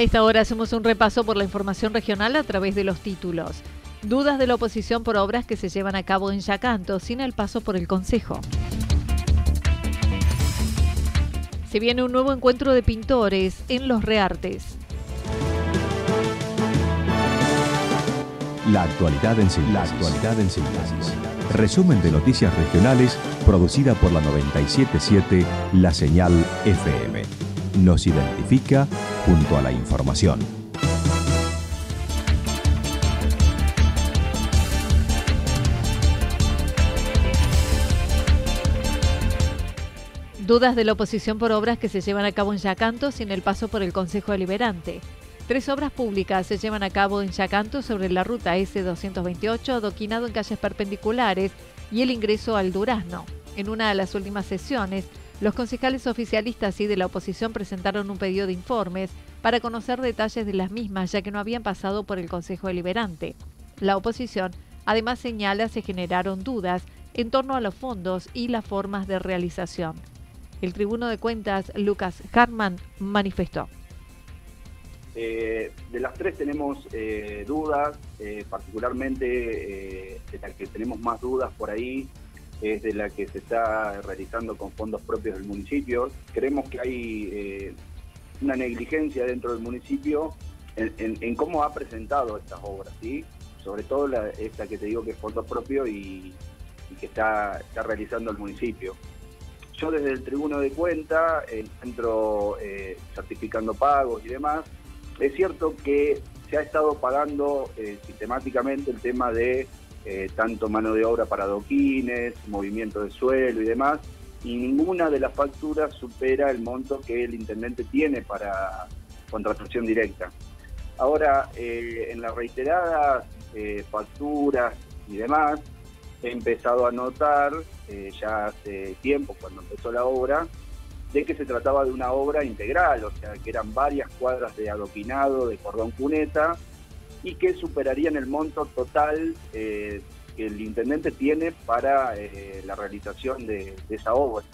A esta hora hacemos un repaso por la información regional a través de los títulos. Dudas de la oposición por obras que se llevan a cabo en Yacanto sin el paso por el Consejo. Se viene un nuevo encuentro de pintores en Los Reartes. La actualidad en síntesis. Resumen de noticias regionales producida por la 977 La Señal FM. Nos identifica junto a la información. Dudas de la oposición por obras que se llevan a cabo en Yacanto sin el paso por el Consejo Deliberante. Tres obras públicas se llevan a cabo en Yacanto sobre la ruta S228, adoquinado en calles perpendiculares y el ingreso al Durazno. En una de las últimas sesiones, los concejales oficialistas y de la oposición presentaron un pedido de informes para conocer detalles de las mismas, ya que no habían pasado por el Consejo Deliberante. La oposición además señala se generaron dudas en torno a los fondos y las formas de realización. El tribuno de cuentas, Lucas Hartman, manifestó. Eh, de las tres tenemos eh, dudas, eh, particularmente de la que tenemos más dudas por ahí es de la que se está realizando con fondos propios del municipio. Creemos que hay una negligencia dentro del municipio en, cómo ha presentado estas obras, ¿sí? sobre todo esta que te digo que es fondo propio y, que está, está realizando el municipio. Yo desde el Tribuno de Cuenta encuentro eh, certificando pagos y demás. Es cierto que se ha estado pagando eh, sistemáticamente el tema de eh, tanto mano de obra para adoquines, movimiento de suelo y demás, y ninguna de las facturas supera el monto que el intendente tiene para contratación directa. Ahora, eh, en las reiteradas eh, facturas y demás, he empezado a notar, ya hace tiempo, cuando empezó la obra, de que se trataba de una obra integral, o sea, que eran varias cuadras de adoquinado, de cordón cuneta, y que superarían el monto total el intendente tiene para eh, la realización de, esa obra.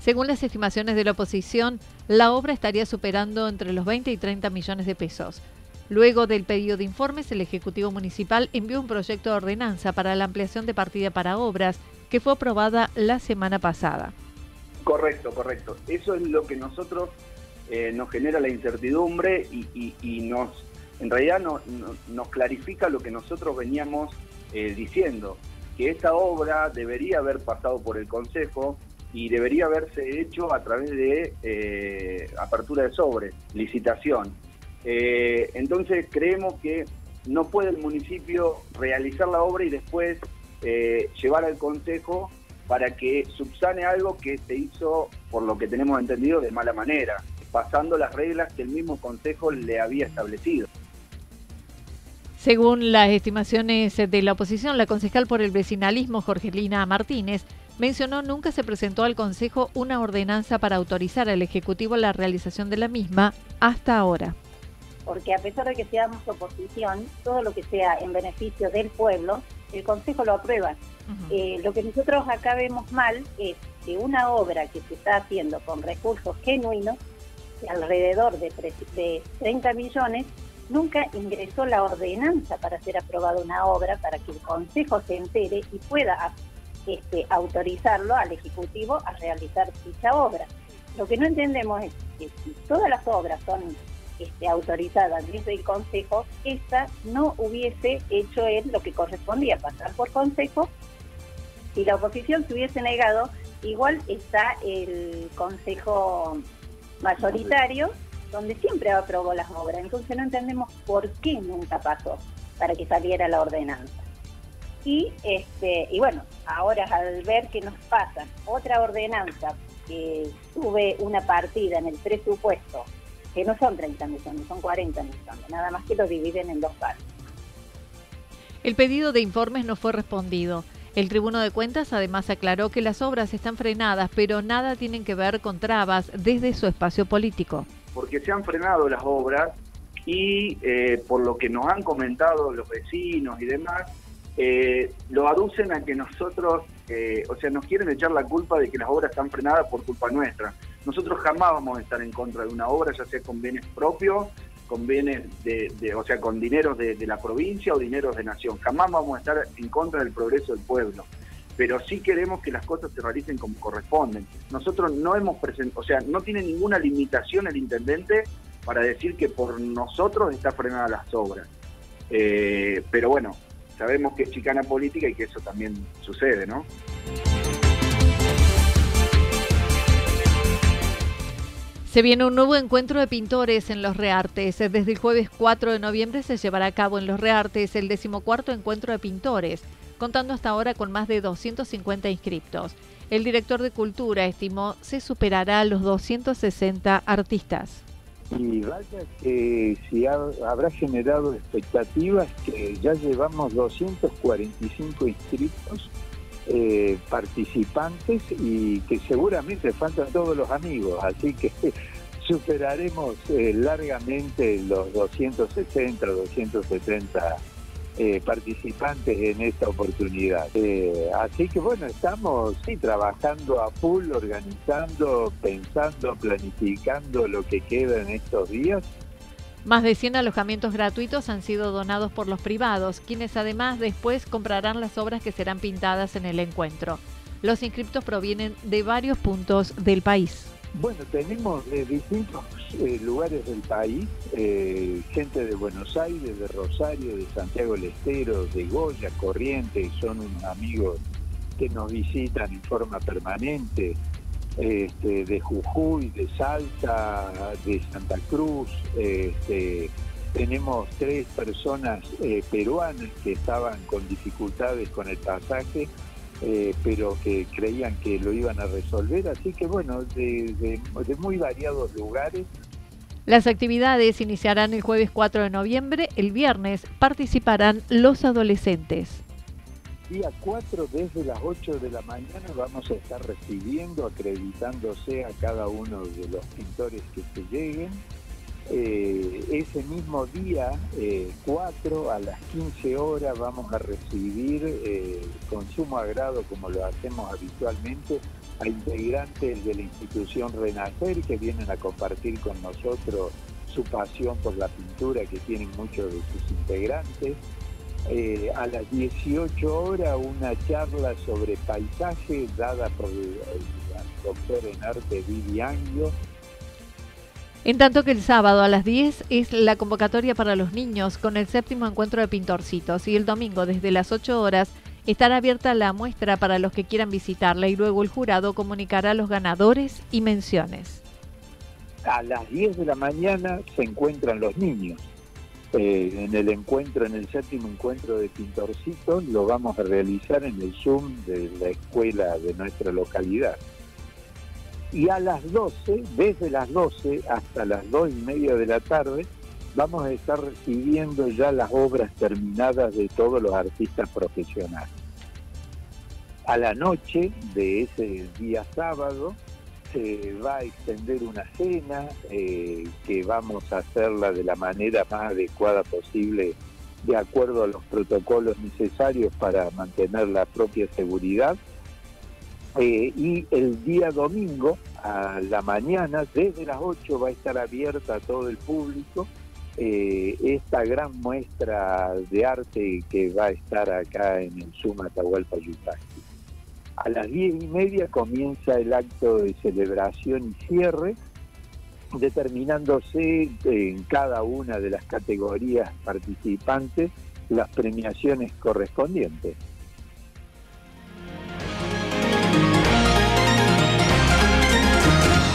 Según las estimaciones de la oposición, la obra estaría superando entre los 20 y 30 millones de pesos. Luego del pedido de informes, el Ejecutivo Municipal envió un proyecto de ordenanza para la ampliación de partida para obras que fue aprobada la semana pasada. Correcto, correcto. Eso es lo que nosotros eh, nos genera la incertidumbre y, nos, en realidad nos clarifica lo que nosotros veníamos eh, diciendo que esta obra debería haber pasado por el Consejo y debería haberse hecho a través de eh, apertura de sobre, licitación. Eh, entonces creemos que no puede el municipio realizar la obra y después llevar al Consejo para que subsane algo que se hizo, por lo que tenemos entendido, de mala manera, pasando las reglas que el mismo Consejo le había establecido. Según las estimaciones de la oposición, la concejal por el vecinalismo, Jorgelina Martínez, mencionó nunca se presentó al Consejo una ordenanza para autorizar al Ejecutivo la realización de la misma hasta ahora. Porque a pesar de que seamos oposición, todo lo que sea en beneficio del pueblo el Consejo lo aprueba. Eh, lo que nosotros acá vemos mal es que una obra que se está haciendo con recursos genuinos, alrededor de, de 30 millones, nunca ingresó la ordenanza para ser aprobada una obra, para que el Consejo se entere y pueda este, autorizarlo al Ejecutivo a realizar dicha obra. Lo que no entendemos es que si todas las obras son este, autorizadas desde el Consejo, esta no hubiese hecho él lo que correspondía, pasar por Consejo. Si la oposición se hubiese negado, igual está el Consejo mayoritario, donde siempre aprobó las obras. Entonces no entendemos por qué nunca pasó para que saliera la ordenanza. Y, este, y bueno, ahora al ver que nos pasa otra ordenanza que tuve una partida en el presupuesto, que no son 30 millones, son 40 millones, nada más que lo dividen en dos partes. El pedido de informes no fue respondido. El Tribuno de Cuentas además aclaró que las obras están frenadas, pero nada tienen que ver con trabas desde su espacio político. Porque se han frenado las obras y eh, por lo que nos han comentado los vecinos y demás, eh, lo aducen a que nosotros, eh, o sea, nos quieren echar la culpa de que las obras están frenadas por culpa nuestra. Nosotros jamás vamos a estar en contra de una obra, ya sea con bienes propios, con bienes de, o sea, con dineros de, la provincia o dineros de nación. Jamás vamos a estar en contra del progreso del pueblo. Pero sí queremos que las cosas se realicen como corresponden. Nosotros no hemos presentado, o sea, no tiene ninguna limitación el intendente para decir que por nosotros está frenada las obras. Eh, pero bueno, sabemos que es chicana política y que eso también sucede, ¿no? Se viene un nuevo encuentro de pintores en Los Reartes. Desde el jueves 4 de noviembre se llevará a cabo en Los Reartes el decimocuarto encuentro de pintores, contando hasta ahora con más de 250 inscriptos. El director de Cultura estimó se superará los 260 artistas. Y vaya que si habrá generado expectativas que ya llevamos 245 inscritos, eh, participantes y que seguramente faltan todos los amigos, así que superaremos eh, largamente los 260, 270 eh, participantes en esta oportunidad. Eh, así que bueno, estamos sí, trabajando a full, organizando, pensando, planificando lo que queda en estos días. Más de 100 alojamientos gratuitos han sido donados por los privados, quienes además después comprarán las obras que serán pintadas en el encuentro. Los inscriptos provienen de varios puntos del país. Bueno, tenemos de distintos eh, lugares del país, eh, gente de Buenos Aires, de Rosario, de Santiago del Estero, de Goya, Corrientes, son unos amigos que nos visitan en forma permanente, este, de Jujuy, de Salta, de Santa Cruz, este, tenemos tres personas eh, peruanas que estaban con dificultades con el pasaje eh, pero que creían que lo iban a resolver. Así que bueno, de, muy variados lugares. Las actividades iniciarán el jueves 4 de noviembre. El viernes participarán los adolescentes. Día 4, desde las 8 de la mañana, vamos a estar recibiendo, acreditándose a cada uno de los pintores que se lleguen. Eh, ese mismo día, 4 eh, a las 15 horas, vamos a recibir eh, con sumo agrado, como lo hacemos habitualmente, a integrantes de la institución Renacer que vienen a compartir con nosotros su pasión por la pintura que tienen muchos de sus integrantes. a las 18 horas una charla sobre paisaje dada por el, doctor en arte Viviangio en tanto que el sábado a las 10 es la convocatoria para los niños con el séptimo encuentro de pintorcitos y el domingo desde las 8 horas estará abierta la muestra para los que quieran visitarla y luego el jurado comunicará los ganadores y menciones. A las 10 de la mañana se encuentran los niños. Eh, en el encuentro, en el séptimo encuentro de pintorcitos, lo vamos a realizar en el Zoom de la escuela de nuestra localidad y a las 12, desde las 12 hasta las 2 y media de la tarde, vamos a estar recibiendo ya las obras terminadas de todos los artistas profesionales. A la noche de ese día sábado se va a extender una cena eh, que vamos a hacerla de la manera más adecuada posible de acuerdo a los protocolos necesarios para mantener la propia seguridad. Eh, y el día domingo, a la mañana, desde las 8 va a estar abierta a todo el público eh, esta gran muestra de arte que va a estar acá en el Suma Atahualpa Yucatán. A las diez y media comienza el acto de celebración y cierre, determinándose en cada una de las categorías participantes las premiaciones correspondientes.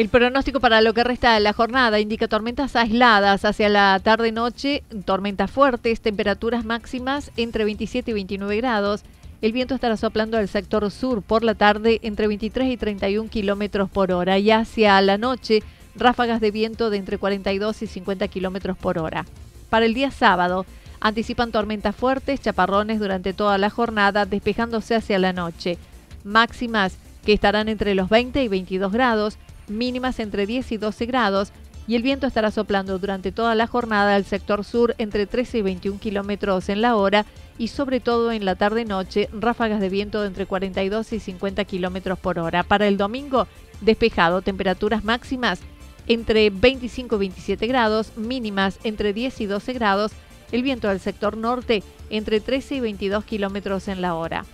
El pronóstico para lo que resta de la jornada indica tormentas aisladas hacia la tarde-noche, tormentas fuertes, temperaturas máximas entre 27 y 29 grados. El viento estará soplando al sector sur por la tarde entre 23 y 31 kilómetros por hora y hacia la noche ráfagas de viento de entre 42 y 50 kilómetros por hora. Para el día sábado, anticipan tormentas fuertes, chaparrones durante toda la jornada, despejándose hacia la noche. Máximas que estarán entre los 20 y 22 grados mínimas entre 10 y 12 grados y el viento estará soplando durante toda la jornada al sector sur entre 13 y 21 kilómetros en la hora y sobre todo en la tarde-noche ráfagas de viento de entre 42 y 50 kilómetros por hora. Para el domingo, despejado, temperaturas máximas entre 25 y 27 grados, mínimas entre 10 y 12 grados, el viento del sector norte entre 13 y 22 kilómetros en la hora.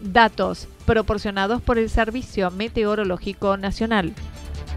Datos proporcionados por el Servicio Meteorológico Nacional.